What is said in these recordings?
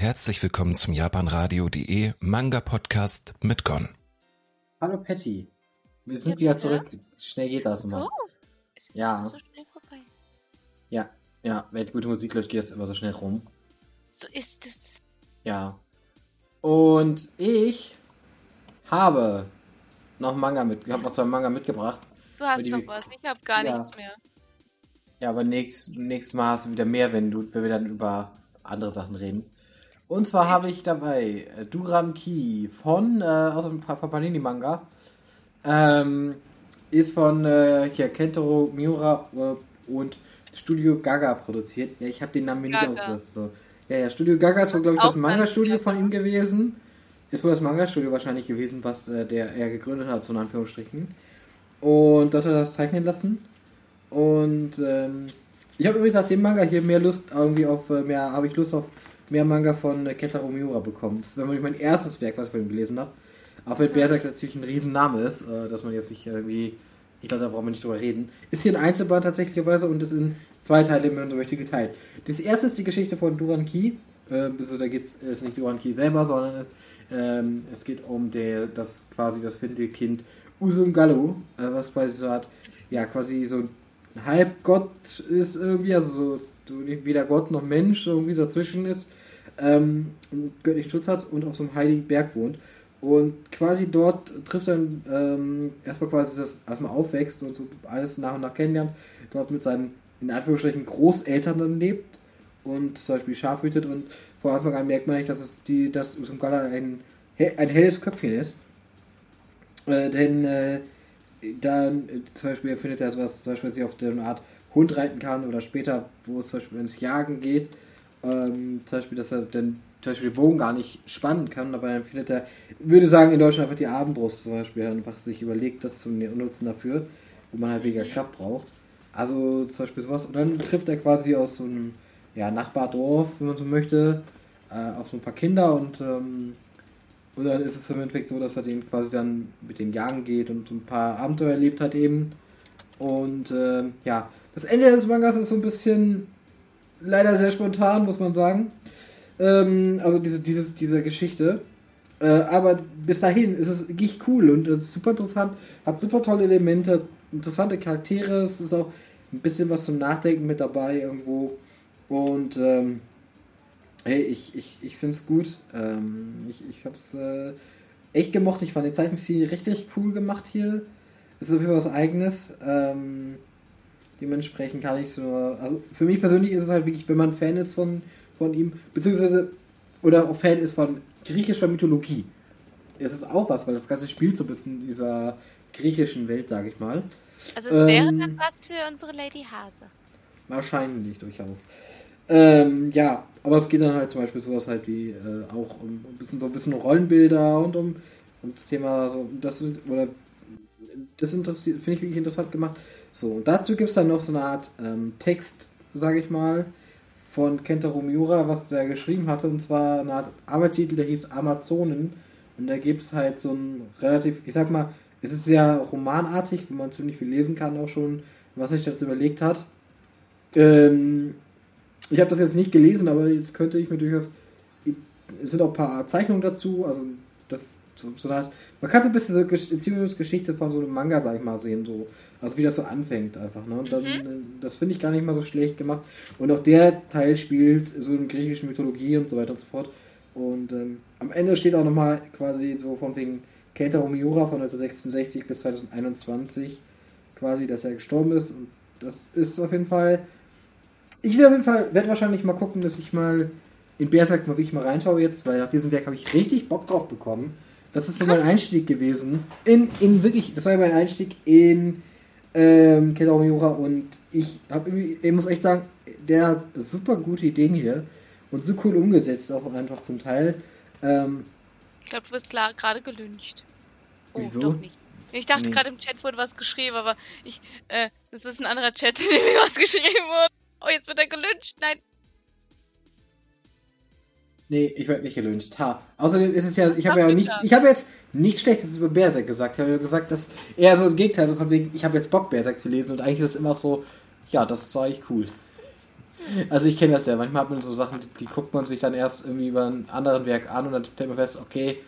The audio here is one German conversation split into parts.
Herzlich willkommen zum japanradio.de Manga Podcast mit Gon. Hallo Patty. Wir sind Ja, wieder zurück. Schnell geht das immer. So, es ist Ja. immer so schnell vorbei. Ja, ja, wenn gute Musik läuft, geht es immer so schnell rum. So ist es. Ja. Und ich habe noch Manga mit, ich habe noch zwei Manga mitgebracht. Du hast noch was, ich habe gar Ja. nichts mehr. Ja, aber nächst, nächstes Mal hast du wieder mehr, wenn du, wenn wir dann über andere Sachen reden. Und zwar habe ich dabei äh, Duran Ki von, äh, aus dem Pa- Panini Manga. Ähm, ist von äh, hier Kentaro Miura äh, und Studio Gaga produziert. Ja, ich habe den Namen nicht ausgedacht. So. Ja, ja, Studio Gaga ist wohl, glaube ich, das Manga-Studio von ihm gewesen. Ist wohl das Manga-Studio wahrscheinlich gewesen, was äh, der er gegründet hat, so in Anführungsstrichen. Und dort hat er das zeichnen lassen. Und ähm, ich habe übrigens nach dem Manga hier mehr Lust irgendwie auf äh, mehr, habe ich Lust auf mehr Manga von äh, Kentaro Miura bekommen. Das wäre nämlich mein erstes Werk, was ich von ihm gelesen habe. Auch wenn Berserk natürlich ein Riesenname ist, äh, dass man jetzt nicht irgendwie, ich glaube, da brauchen wir nicht drüber reden. Ist hier ein Einzelband tatsächlicherweise und ist in zwei Teile, wenn man so möchte, geteilt. Das erste ist die Geschichte von Duran Ki. Äh, also da geht es ist nicht Duran Ki selber, sondern ähm, es geht um der, das quasi das Findelkind Usum Gallo, äh, was quasi so hat, ja, quasi so ein Halbgott ist irgendwie, also so, weder Gott noch Mensch, so irgendwie dazwischen ist, ähm, göttlichen Schutz hat und auf so einem heiligen Berg wohnt. Und quasi dort trifft dann ähm, erstmal quasi das erstmal aufwächst und so alles nach und nach kennenlernt, dort mit seinen in Anführungsstrichen Großeltern dann lebt und zum Beispiel Schaf hütet und vor Anfang an merkt man nicht, dass es die, dass Usumgala ein, ein helles Köpfchen ist. Äh, denn äh, dann äh, zum Beispiel findet er etwas, zum Beispiel, dass sie auf der Art Hund reiten kann oder später, wo es zum Beispiel ins Jagen geht, ähm, zum Beispiel, dass er dann zum Beispiel den Bogen gar nicht spannen kann, aber dann findet er, würde sagen in Deutschland einfach die Abendbrust zum Beispiel, einfach sich überlegt, das zu nutzen dafür, wo man halt weniger Kraft braucht. Also zum Beispiel sowas. Und dann trifft er quasi aus so einem ja, Nachbardorf, wenn man so möchte, äh, auf so ein paar Kinder und ähm, und dann ist es im Endeffekt so, dass er den quasi dann mit den Jagen geht und so ein paar Abenteuer erlebt hat eben. Und ähm, ja, das Ende des Mangas ist so ein bisschen leider sehr spontan, muss man sagen. Ähm, also diese, dieses, diese Geschichte. Äh, aber bis dahin ist es wirklich cool und es ist super interessant, hat super tolle Elemente, interessante Charaktere, es ist auch ein bisschen was zum Nachdenken mit dabei irgendwo. Und ähm, hey, ich, ich, ich finde es gut. Ähm, ich ich habe es äh, echt gemocht. Ich fand den Zeichenstil richtig cool gemacht hier. Es ist auf jeden Fall was Eigenes. Ähm, dementsprechend kann ich so. Also für mich persönlich ist es halt wirklich, wenn man Fan ist von, von ihm, beziehungsweise oder auch Fan ist von griechischer Mythologie. Es ist auch was, weil das Ganze spielt so ein bisschen in dieser griechischen Welt, sage ich mal. Also es wäre Ähm. dann was für unsere Lady Hase. Wahrscheinlich durchaus. Ähm, ja, aber es geht dann halt zum Beispiel sowas halt wie äh, auch um ein bisschen so ein bisschen Rollenbilder und um, um das Thema so das oder das finde ich wirklich interessant gemacht. So und dazu gibt es dann noch so eine Art ähm, Text, sage ich mal, von Kentaro Miura, was er geschrieben hatte und zwar eine Art Arbeitstitel, der hieß Amazonen und da gibt es halt so ein relativ, ich sag mal, es ist sehr romanartig, wo man ziemlich viel lesen kann auch schon, was sich dazu überlegt hat. Ähm, ich habe das jetzt nicht gelesen, aber jetzt könnte ich mir durchaus. Es sind auch ein paar Zeichnungen dazu, also das so, so eine man kann so ein bisschen so Gesch- Beziehungsgeschichte von so einem Manga, sag ich mal, sehen, so. Also wie das so anfängt einfach, ne? Und dann, äh, das finde ich gar nicht mal so schlecht gemacht. Und auch der Teil spielt so in griechischen Mythologie und so weiter und so fort. Und ähm, am Ende steht auch nochmal quasi so von wegen Kentaro Miura von 1966 bis 2021 quasi, dass er gestorben ist. Und das ist auf jeden Fall ich will auf jeden Fall, werde wahrscheinlich mal gucken, dass ich mal in Berserk mal wirklich mal reinschaue jetzt, weil nach diesem Werk habe ich richtig Bock drauf bekommen. Das ist so mein Einstieg gewesen. In, in wirklich, das war mein Einstieg in ähm, Kentaro Miura und ich habe irgendwie, ich muss echt sagen, der hat super gute Ideen hier und so cool umgesetzt auch einfach zum Teil. Ähm, Ich glaube, du wirst klar gerade gelüncht. Oh, Wieso? doch nicht. Ich dachte Nee. gerade im Chat wurde was geschrieben, aber ich, äh, das ist ein anderer Chat, in dem mir was geschrieben wurde. Oh, jetzt wird er gelüncht. Nein. Nee, ich werde nicht gelünscht. Ha. Außerdem ist es ja, ich habe ja nicht, ich habe jetzt nichts Schlechtes über Berserk gesagt. Ich habe ja gesagt, dass eher so im Gegenteil, so von wegen, ich habe jetzt Bock, Berserk zu lesen und eigentlich ist es immer so, ja, das ist doch eigentlich cool. Also ich kenne das ja. Manchmal hat man so Sachen, die, die, guckt man sich dann erst irgendwie über einen anderen Werk an und dann stellt man fest, okay,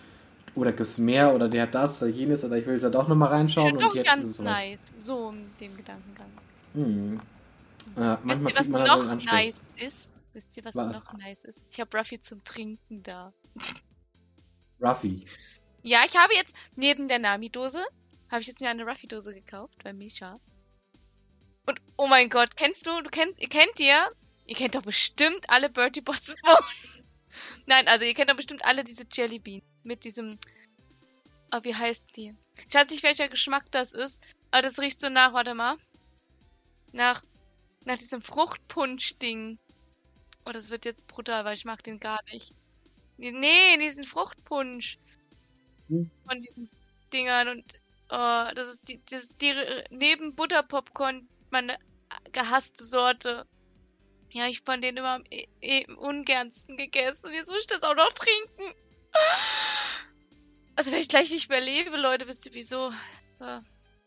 oder gibt es mehr oder der hat das oder jenes oder ich will da doch nochmal reinschauen. Schon und doch ganz nice. So in dem Gedankengang. Hm. Ja, manchmal Wisst ihr, was noch nice ist? Wisst ihr, was, was? noch nice ist? Ich habe Ruffy zum Trinken da. Ruffy? Ja, ich habe jetzt neben der Nami-Dose, habe ich jetzt mir eine Ruffy-Dose gekauft bei Misha. Und oh mein Gott, kennst du, du kennt, ihr kennt ihr, ihr kennt doch bestimmt alle Bertie Bots Nein, also ihr kennt doch bestimmt alle diese Jelly Beans mit diesem, oh, wie heißt die? Ich weiß nicht, welcher Geschmack das ist, aber das riecht so nach, warte mal. Nach, nach diesem Fruchtpunsch-Ding. Oh, das wird jetzt brutal, weil ich mag den gar nicht. Nee, diesen Fruchtpunsch. Hm? Von diesen Dingern und oh, das ist die, das ist die neben Butterpopcorn meine gehasste Sorte. Ja, ich fand den immer am e e ungernsten gegessen. Jetzt muss ich das auch noch trinken. Also wenn ich gleich nicht mehr lebe, Leute, wisst ihr wieso? So,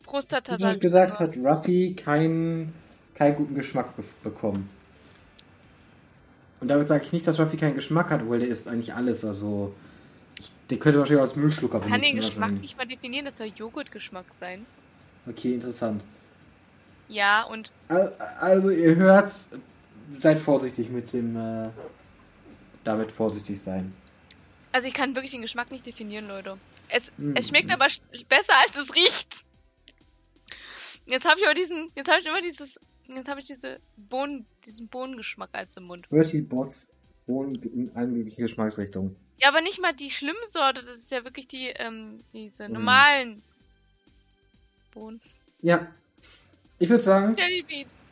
Prostata. Hast gesagt, hat Ruffy keinen, keinen guten Geschmack be bekommen. Und damit sage ich nicht, dass Ruffy keinen Geschmack hat, weil der isst eigentlich alles. Also, der könnte wahrscheinlich als Müllschlucker benutzen. Kann den Geschmack nicht mal definieren, das soll Joghurtgeschmack sein. Okay, interessant. Ja, und. Also, ihr hört, seid vorsichtig mit dem. Äh, damit vorsichtig sein. Also, ich kann wirklich den Geschmack nicht definieren, Leute. Es, hm. es schmeckt aber besser, als es riecht. Jetzt habe ich aber diesen. Jetzt habe ich immer dieses Jetzt habe ich diese Bohnen, diesen Bohnengeschmack als im Mund. Bertie Bots Bohnen in allen möglichen Geschmacksrichtungen. Ja, aber nicht mal die schlimme Sorte, das ist ja wirklich die, ähm, diese mhm. normalen Bohnen. Ja. Ich würde sagen. Jelly Beans.